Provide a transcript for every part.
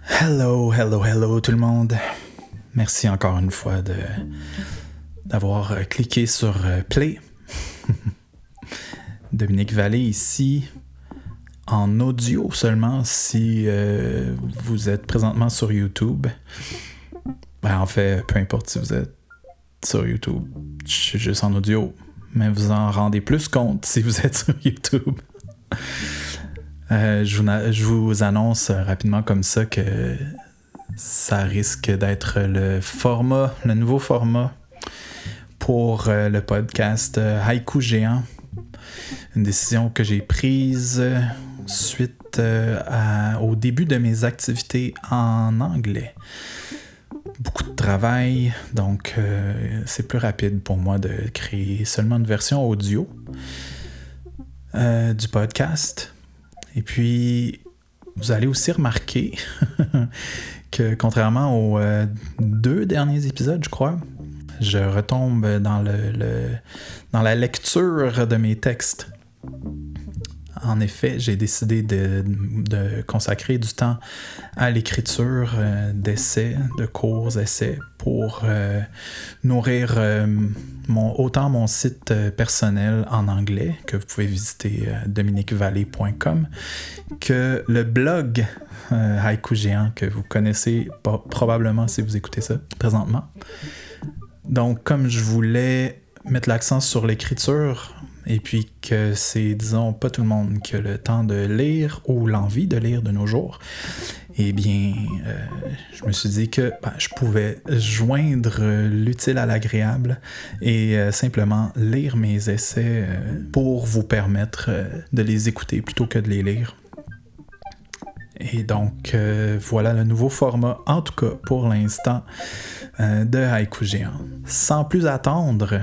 Hello, hello, hello tout le monde. Merci encore une fois de d'avoir euh, cliqué sur euh, Play. Dominique Vallée ici, en audio seulement si euh, vous êtes présentement sur YouTube. Ben, en fait, peu importe si vous êtes sur YouTube, je suis juste en audio, mais vous en rendez plus compte si vous êtes sur YouTube. Euh, je, vous, annonce rapidement comme ça que ça risque d'être le format, le nouveau format pour euh, le podcast euh, Haïku Géant. Une décision que j'ai prise suite au début de mes activités en anglais. Beaucoup de travail, donc c'est plus rapide pour moi de créer seulement une version audio du podcast. Et puis, vous allez aussi remarquer que contrairement aux euh, deux derniers épisodes, je crois, je retombe dans, la lecture de mes textes. En effet, j'ai décidé de, consacrer du temps à l'écriture euh, d'essais, de courts essais, pour euh, nourrir mon, autant mon site personnel en anglais, que vous pouvez visiter dominiquevallée.com, que le blog Haïku Géant, que vous connaissez probablement si vous écoutez ça présentement. Donc, comme je voulais mettre l'accent sur l'écriture, et puis que c'est, disons, pas tout le monde qui a le temps de lire ou l'envie de lire de nos jours, eh bien, euh, je me suis dit que ben, je pouvais joindre l'utile à l'agréable et euh, simplement lire mes essais euh, pour vous permettre de les écouter plutôt que de les lire. Et donc, voilà le nouveau format, en tout cas pour l'instant, de Haïku Géant. Sans plus attendre,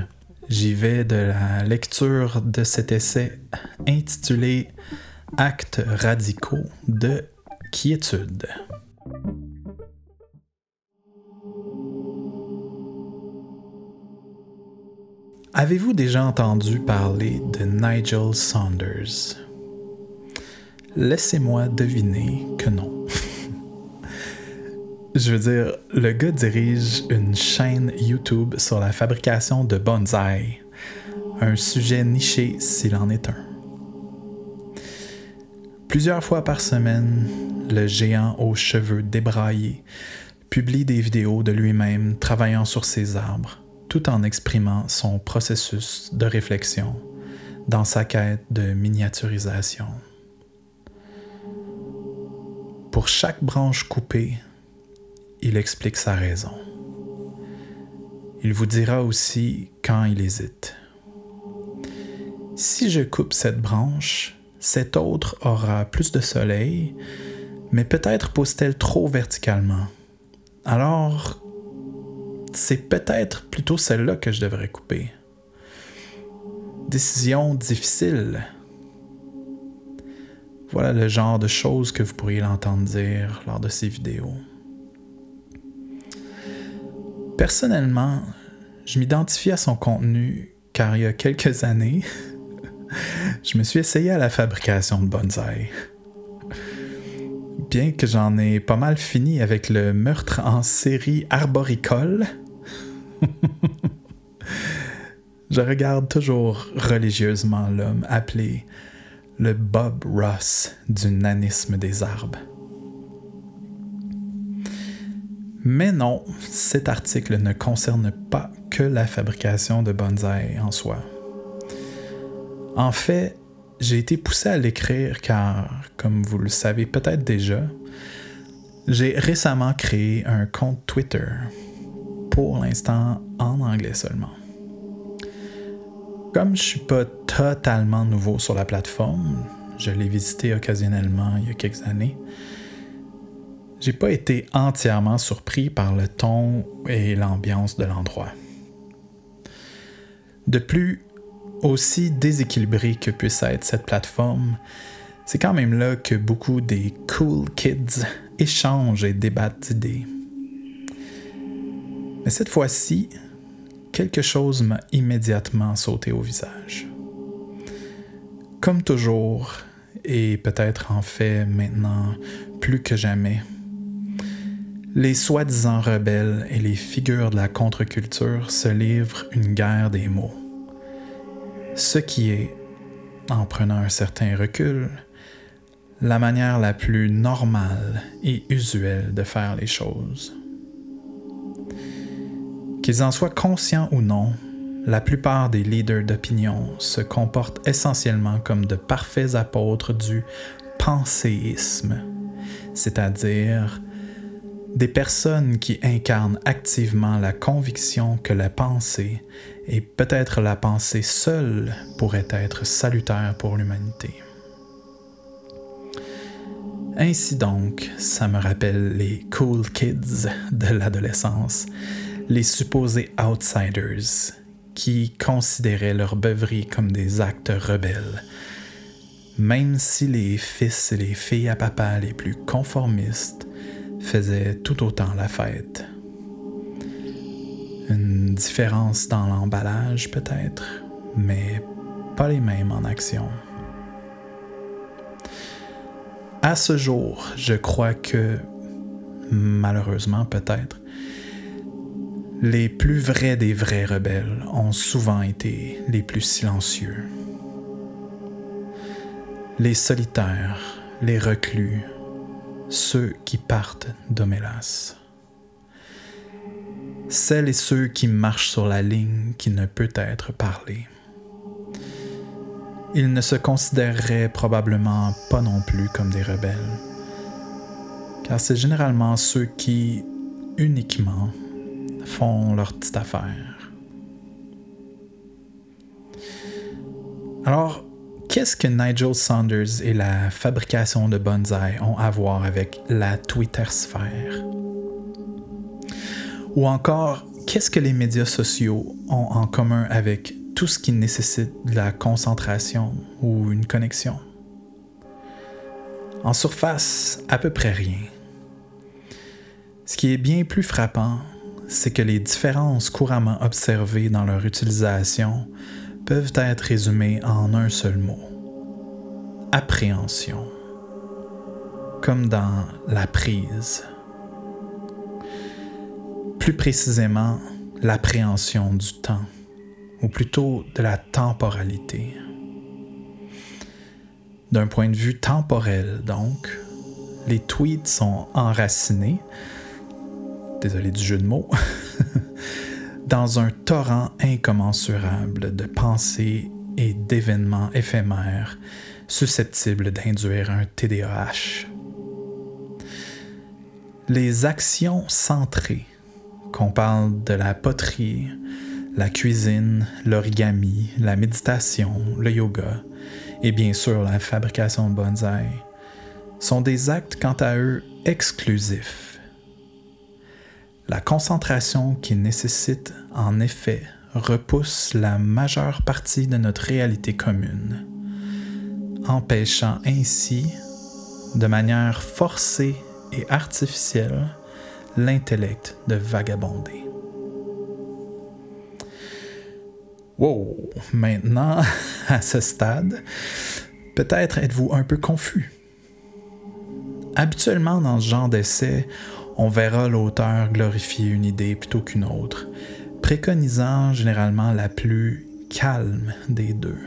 j'y vais de la lecture de cet essai intitulé Actes radicaux de quiétude. Avez-vous déjà entendu parler de Nigel Saunders? Laissez-moi deviner que non. Je veux dire, le gars dirige une chaîne YouTube sur la fabrication de bonsaï, un sujet niché s'il en est un. Plusieurs fois par semaine, le géant aux cheveux débraillés publie des vidéos de lui-même travaillant sur ses arbres, tout en exprimant son processus de réflexion dans sa quête de miniaturisation. Pour chaque branche coupée, il explique sa raison. Il vous dira aussi quand il hésite. Si je coupe cette branche, cette autre aura plus de soleil, mais peut-être pousse-t-elle trop verticalement. Alors, c'est peut-être plutôt celle-là que je devrais couper. Décision difficile. Voilà le genre de choses que vous pourriez l'entendre dire lors de ces vidéos. Personnellement, je m'identifie à son contenu car il y a quelques années, je me suis essayé à la fabrication de bonsaï. Bien que j'en ai pas mal fini avec le meurtre en série arboricole, je regarde toujours religieusement l'homme appelé le Bob Ross du nanisme des arbres. Mais non, cet article ne concerne pas que la fabrication de bonsaï en soi. En fait, j'ai été poussé à l'écrire car, comme vous le savez peut-être déjà, j'ai récemment créé un compte Twitter, pour l'instant en anglais seulement. Comme je suis pas totalement nouveau sur la plateforme, je l'ai visité occasionnellement il y a quelques années, j'ai pas été entièrement surpris par le ton et l'ambiance de l'endroit. De plus, aussi déséquilibrée que puisse être cette plateforme, c'est quand même là que beaucoup des cool kids échangent et débattent d'idées. Mais cette fois-ci, quelque chose m'a immédiatement sauté au visage. Comme toujours, et peut-être en fait maintenant plus que jamais, Les soi-disant rebelles et les figures de la contre-culture se livrent une guerre des mots. Ce qui est, en prenant un certain recul, la manière la plus normale et usuelle de faire les choses. Qu'ils en soient conscients ou non, la plupart des leaders d'opinion se comportent essentiellement comme de parfaits apôtres du penséisme, c'est-à-dire des personnes qui incarnent activement la conviction que la pensée, et peut-être la pensée seule, pourrait être salutaire pour l'humanité. Ainsi donc, ça me rappelle les cool kids de l'adolescence, les supposés outsiders, qui considéraient leur beuverie comme des actes rebelles, même si les fils et les filles à papa les plus conformistes faisaient tout autant la fête. Une différence dans l'emballage peut-être, mais pas les mêmes en action. À ce jour, je crois que, malheureusement peut-être, les plus vrais des vrais rebelles ont souvent été les plus silencieux. Les solitaires, les reclus, ceux qui partent d'Omélas. Celles et ceux qui marchent sur la ligne qui ne peut être parlée. Ils ne se considéreraient probablement pas non plus comme des rebelles, car c'est généralement ceux qui, uniquement, font leur petite affaire. Alors, qu'est-ce que Nigel Saunders et la fabrication de bonsaï ont à voir avec la Twitter-sphère? Ou encore, qu'est-ce que les médias sociaux ont en commun avec tout ce qui nécessite de la concentration ou une connexion? En surface, à peu près rien. Ce qui est bien plus frappant, c'est que les différences couramment observées dans leur utilisation peuvent être résumées en un seul mot. Appréhension. Comme dans la prise. Plus précisément, l'appréhension du temps, ou plutôt de la temporalité. D'un point de vue temporel, donc, les tweets sont enracinés désolé du jeu de mots, dans un torrent incommensurable de pensées et d'événements éphémères susceptibles d'induire un TDAH. Les actions centrées, qu'on parle de la poterie, la cuisine, l'origami, la méditation, le yoga et bien sûr la fabrication de bonsaï, sont des actes quant à eux exclusifs la concentration qu'il nécessite, en effet, repousse la majeure partie de notre réalité commune, empêchant ainsi, de manière forcée et artificielle, l'intellect de vagabonder. Wow, maintenant, à ce stade, peut-être êtes-vous un peu confus. Habituellement, dans ce genre d'essai, on verra l'auteur glorifier une idée plutôt qu'une autre, préconisant généralement la plus calme des deux.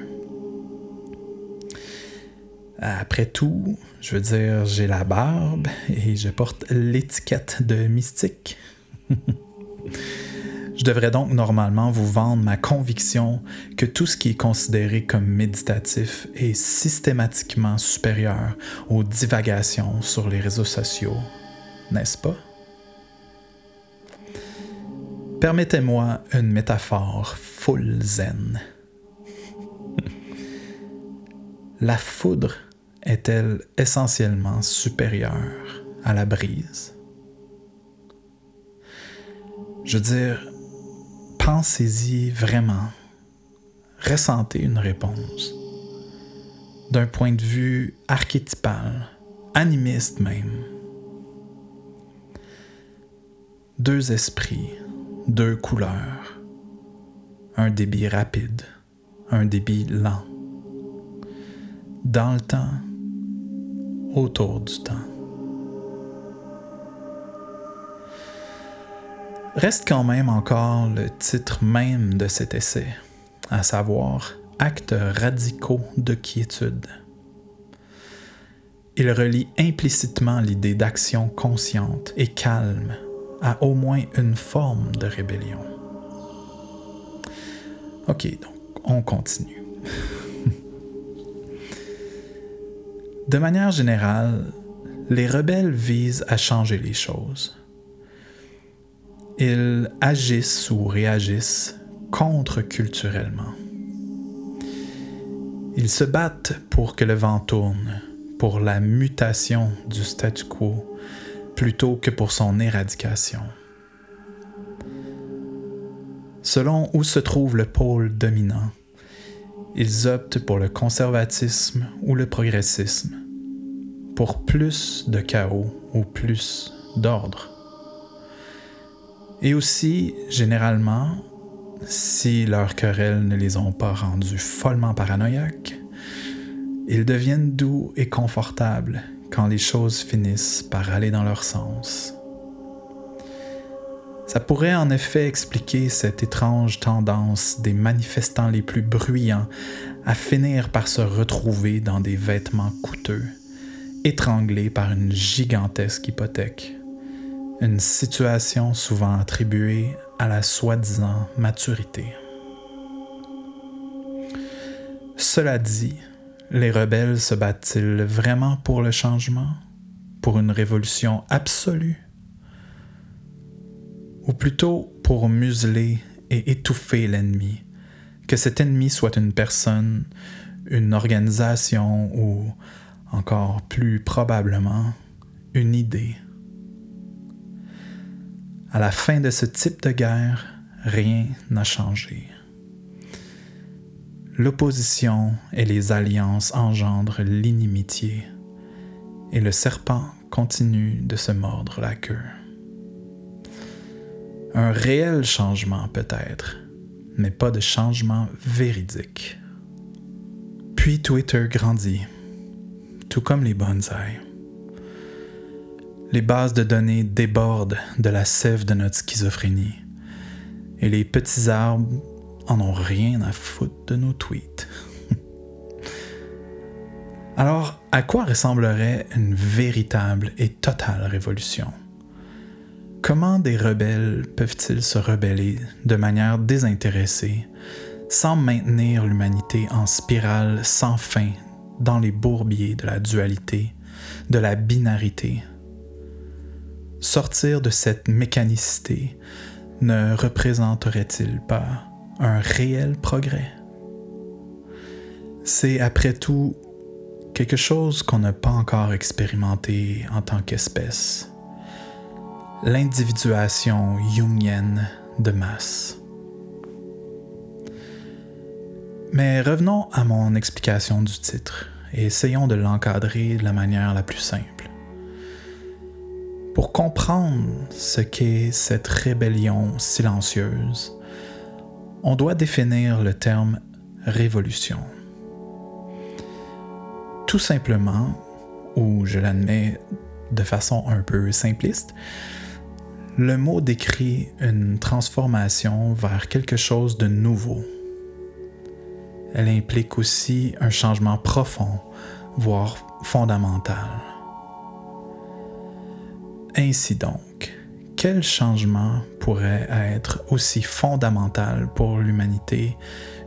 Après tout, je veux dire, j'ai la barbe et je porte l'étiquette de mystique. je devrais donc normalement vous vendre ma conviction que tout ce qui est considéré comme méditatif est systématiquement supérieur aux divagations sur les réseaux sociaux n'est-ce pas? Permettez-moi une métaphore full zen. la foudre est-elle essentiellement supérieure à la brise? Je veux dire, pensez-y vraiment. Ressentez une réponse. D'un point de vue archétypal, animiste même deux esprits, deux couleurs, un débit rapide, un débit lent, dans le temps, autour du temps. Reste quand même encore le titre même de cet essai, à savoir Actes radicaux de quiétude. Il relie implicitement l'idée d'action consciente et calme à au moins une forme de rébellion. Ok, donc on continue. de manière générale, les rebelles visent à changer les choses. Ils agissent ou réagissent contre-culturellement. Ils se battent pour que le vent tourne, pour la mutation du statu quo, plutôt que pour son éradication. Selon où se trouve le pôle dominant, ils optent pour le conservatisme ou le progressisme, pour plus de chaos ou plus d'ordre. Et aussi, généralement, si leurs querelles ne les ont pas rendus follement paranoïaques, ils deviennent doux et confortables quand les choses finissent par aller dans leur sens. Ça pourrait en effet expliquer cette étrange tendance des manifestants les plus bruyants à finir par se retrouver dans des vêtements coûteux, étranglés par une gigantesque hypothèque, une situation souvent attribuée à la soi-disant maturité. Cela dit, les rebelles se battent-ils vraiment pour le changement, pour une révolution absolue, ou plutôt pour museler et étouffer l'ennemi, que cet ennemi soit une personne, une organisation ou, encore plus probablement, une idée? À la fin de ce type de guerre, rien n'a changé. L'opposition et les alliances engendrent l'inimitié, et le serpent continue de se mordre la queue. Un réel changement peut-être, mais pas de changement véridique. Puis Twitter grandit, tout comme les bonsaïs. Les bases de données débordent de la sève de notre schizophrénie, et les petits arbres en ont rien à foutre de nos tweets. Alors, à quoi ressemblerait une véritable et totale révolution? Comment des rebelles peuvent-ils se rebeller de manière désintéressée, sans maintenir l'humanité en spirale sans fin dans les bourbiers de la dualité, de la binarité? Sortir de cette mécanicité ne représenterait-il pas un réel progrès. C'est après tout quelque chose qu'on n'a pas encore expérimenté en tant qu'espèce. L'individuation jungienne de masse. Mais revenons à mon explication du titre et essayons de l'encadrer de la manière la plus simple. Pour comprendre ce qu'est cette rébellion silencieuse, on doit définir le terme révolution. Tout simplement, ou je l'admets de façon un peu simpliste, le mot décrit une transformation vers quelque chose de nouveau. Elle implique aussi un changement profond, voire fondamental. Ainsi donc, quel changement pourrait être aussi fondamental pour l'humanité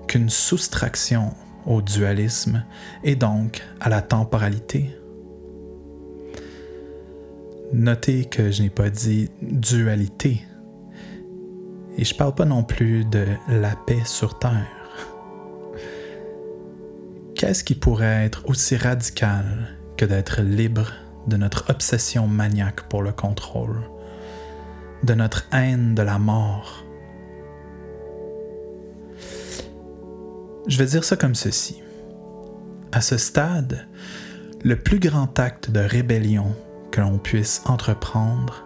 qu'une soustraction au dualisme et donc à la temporalité? Notez que je n'ai pas dit dualité. Et je ne parle pas non plus de la paix sur Terre. Qu'est-ce qui pourrait être aussi radical que d'être libre de notre obsession maniaque pour le contrôle? De notre haine de la mort. Je vais dire ça comme ceci. À ce stade, le plus grand acte de rébellion que l'on puisse entreprendre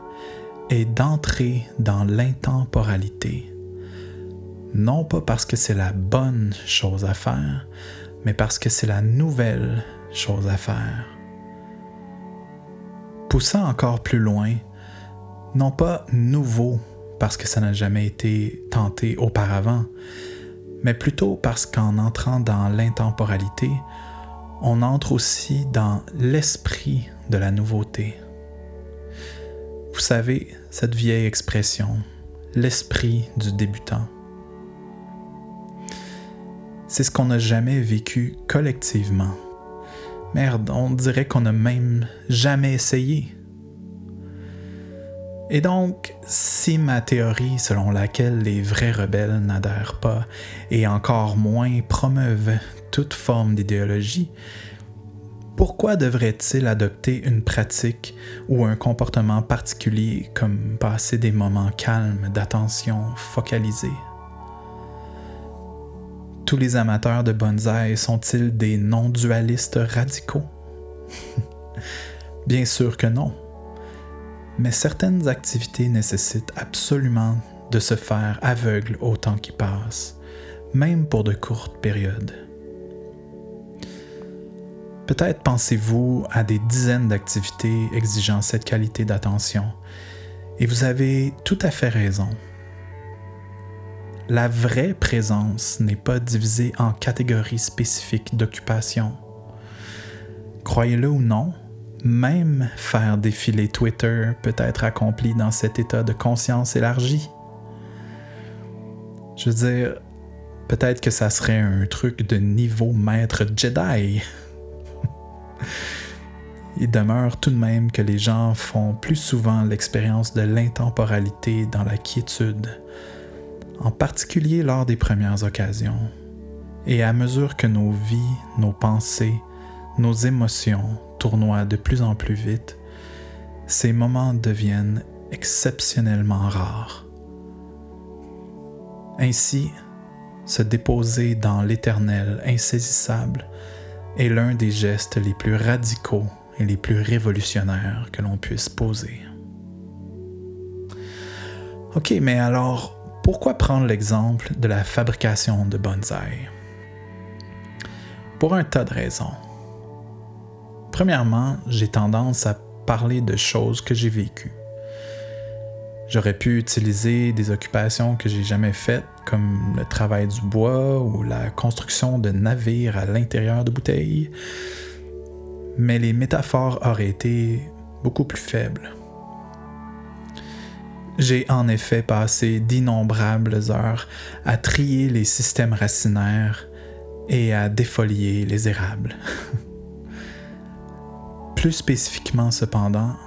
est d'entrer dans l'intemporalité. Non pas parce que c'est la bonne chose à faire, mais parce que c'est la nouvelle chose à faire. Poussant encore plus loin, non pas nouveau parce que ça n'a jamais été tenté auparavant, mais plutôt parce qu'en entrant dans l'intemporalité, on entre aussi dans l'esprit de la nouveauté. Vous savez, cette vieille expression, l'esprit du débutant. C'est ce qu'on n'a jamais vécu collectivement. Merde, on dirait qu'on n'a même jamais essayé. Et donc, si ma théorie selon laquelle les vrais rebelles n'adhèrent pas et encore moins promeuvent toute forme d'idéologie, pourquoi devrait-il adopter une pratique ou un comportement particulier comme passer des moments calmes d'attention focalisée? Tous les amateurs de bonsaï sont-ils des non-dualistes radicaux? Bien sûr que non mais certaines activités nécessitent absolument de se faire aveugle au temps qui passe, même pour de courtes périodes. Peut-être pensez-vous à des dizaines d'activités exigeant cette qualité d'attention, et vous avez tout à fait raison. La vraie présence n'est pas divisée en catégories spécifiques d'occupation. Croyez-le ou non, même faire défiler Twitter peut être accompli dans cet état de conscience élargie. Je veux dire, peut-être que ça serait un truc de niveau maître Jedi. Il demeure tout de même que les gens font plus souvent l'expérience de l'intemporalité dans la quiétude, en particulier lors des premières occasions. Et à mesure que nos vies, nos pensées, nos émotions tournoient de plus en plus vite, ces moments deviennent exceptionnellement rares. Ainsi, se déposer dans l'éternel insaisissable est l'un des gestes les plus radicaux et les plus révolutionnaires que l'on puisse poser. Ok, mais alors, pourquoi prendre l'exemple de la fabrication de bonsaï? Pour un tas de raisons. Premièrement, j'ai tendance à parler de choses que j'ai vécues. J'aurais pu utiliser des occupations que j'ai jamais faites, comme le travail du bois ou la construction de navires à l'intérieur de bouteilles, mais les métaphores auraient été beaucoup plus faibles. J'ai en effet passé d'innombrables heures à trier les systèmes racinaires et à défolier les érables. Plus spécifiquement cependant,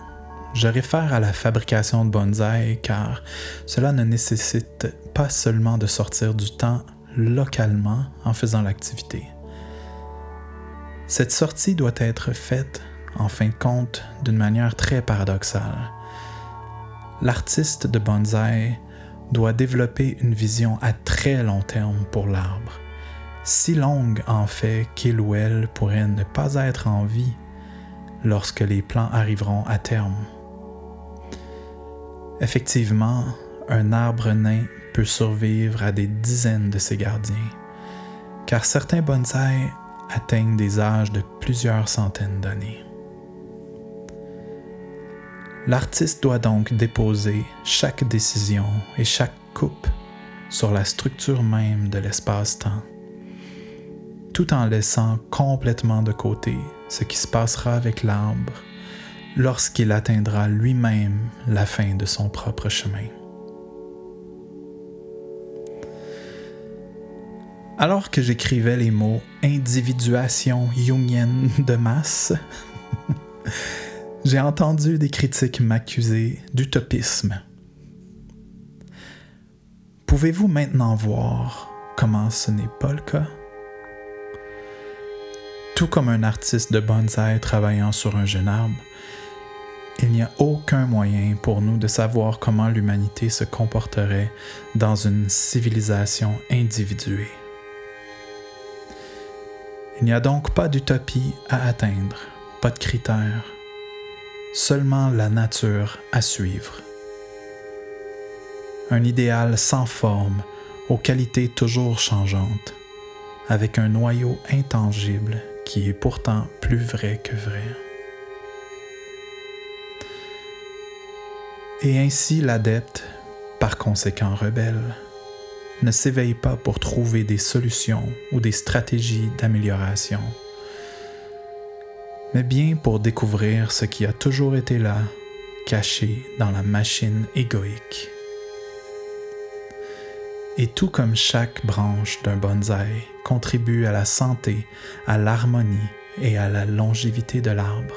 je réfère à la fabrication de bonsaï car cela ne nécessite pas seulement de sortir du temps localement en faisant l'activité. Cette sortie doit être faite, en fin de compte, d'une manière très paradoxale. L'artiste de bonsaï doit développer une vision à très long terme pour l'arbre, si longue en fait qu'il ou elle pourrait ne pas être en vie lorsque les plans arriveront à terme. Effectivement, un arbre nain peut survivre à des dizaines de ses gardiens, car certains bonsaïs atteignent des âges de plusieurs centaines d'années. L'artiste doit donc déposer chaque décision et chaque coupe sur la structure même de l'espace-temps, tout en laissant complètement de côté ce qui se passera avec l'arbre lorsqu'il atteindra lui-même la fin de son propre chemin. Alors que j'écrivais les mots individuation jungienne de masse, j'ai entendu des critiques m'accuser d'utopisme. Pouvez-vous maintenant voir comment ce n'est pas le cas? Tout comme un artiste de bonsaï travaillant sur un jeune arbre, il n'y a aucun moyen pour nous de savoir comment l'humanité se comporterait dans une civilisation individuée. Il n'y a donc pas d'utopie à atteindre, pas de critères, seulement la nature à suivre. Un idéal sans forme, aux qualités toujours changeantes, avec un noyau intangible qui est pourtant plus vrai que vrai. Et ainsi l'adepte par conséquent rebelle, ne s'éveille pas pour trouver des solutions ou des stratégies d'amélioration, mais bien pour découvrir ce qui a toujours été là, caché dans la machine égoïque. Et tout comme chaque branche d'un bonsaï contribue à la santé, à l'harmonie et à la longévité de l'arbre,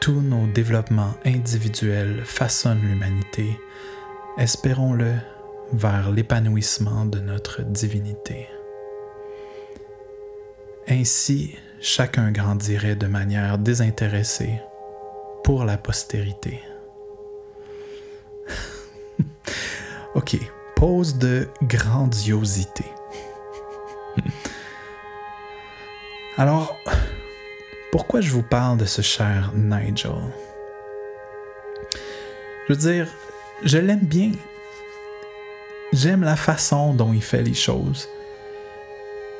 tous nos développements individuels façonnent l'humanité, espérons-le, vers l'épanouissement de notre divinité. Ainsi, chacun grandirait de manière désintéressée pour la postérité. ok, pause de grandiosité. Alors, pourquoi je vous parle de ce cher Nigel? Je veux dire, je l'aime bien. J'aime la façon dont il fait les choses.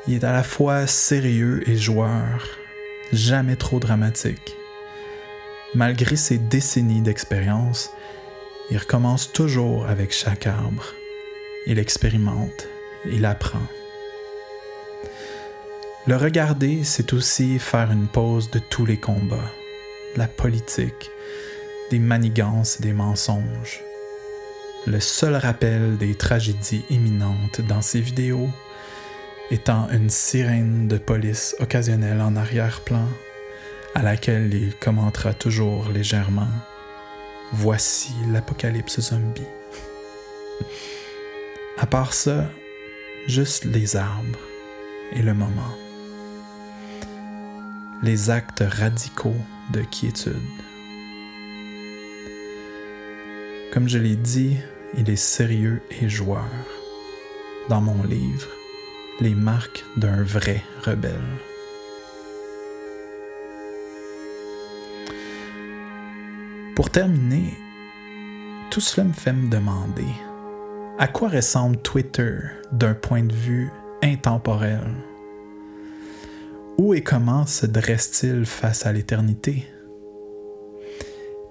Il est à la fois sérieux et joueur, jamais trop dramatique. Malgré ses décennies d'expérience, il recommence toujours avec chaque arbre. Il expérimente, il apprend. Le regarder, c'est aussi faire une pause de tous les combats, la politique, des manigances et des mensonges. Le seul rappel des tragédies imminentes dans ses vidéos étant une sirène de police occasionnelle en arrière-plan à laquelle il commentera toujours légèrement Voici l'apocalypse zombie. À part ça, juste les arbres et le moment les actes radicaux de quiétude. Comme je l'ai dit, il est sérieux et joueur. Dans mon livre, Les marques d'un vrai rebelle. Pour terminer, tout cela me fait me demander à quoi ressemble Twitter d'un point de vue intemporel? Où et comment se dresse-t-il face à l'éternité?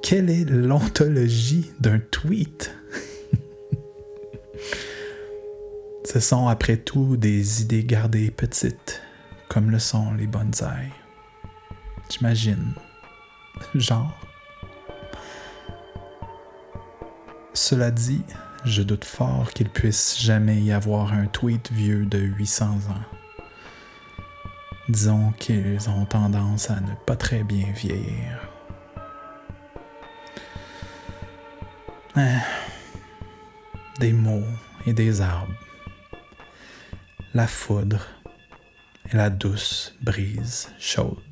Quelle est l'ontologie d'un tweet? Ce sont après tout des idées gardées petites, comme le sont les bonsaïs. J'imagine. Genre. Cela dit, je doute fort qu'il puisse jamais y avoir un tweet vieux de 800 ans disons qu'ils ont tendance à ne pas très bien vieillir. Ah, des mots et des arbres, la foudre et la douce brise chaude.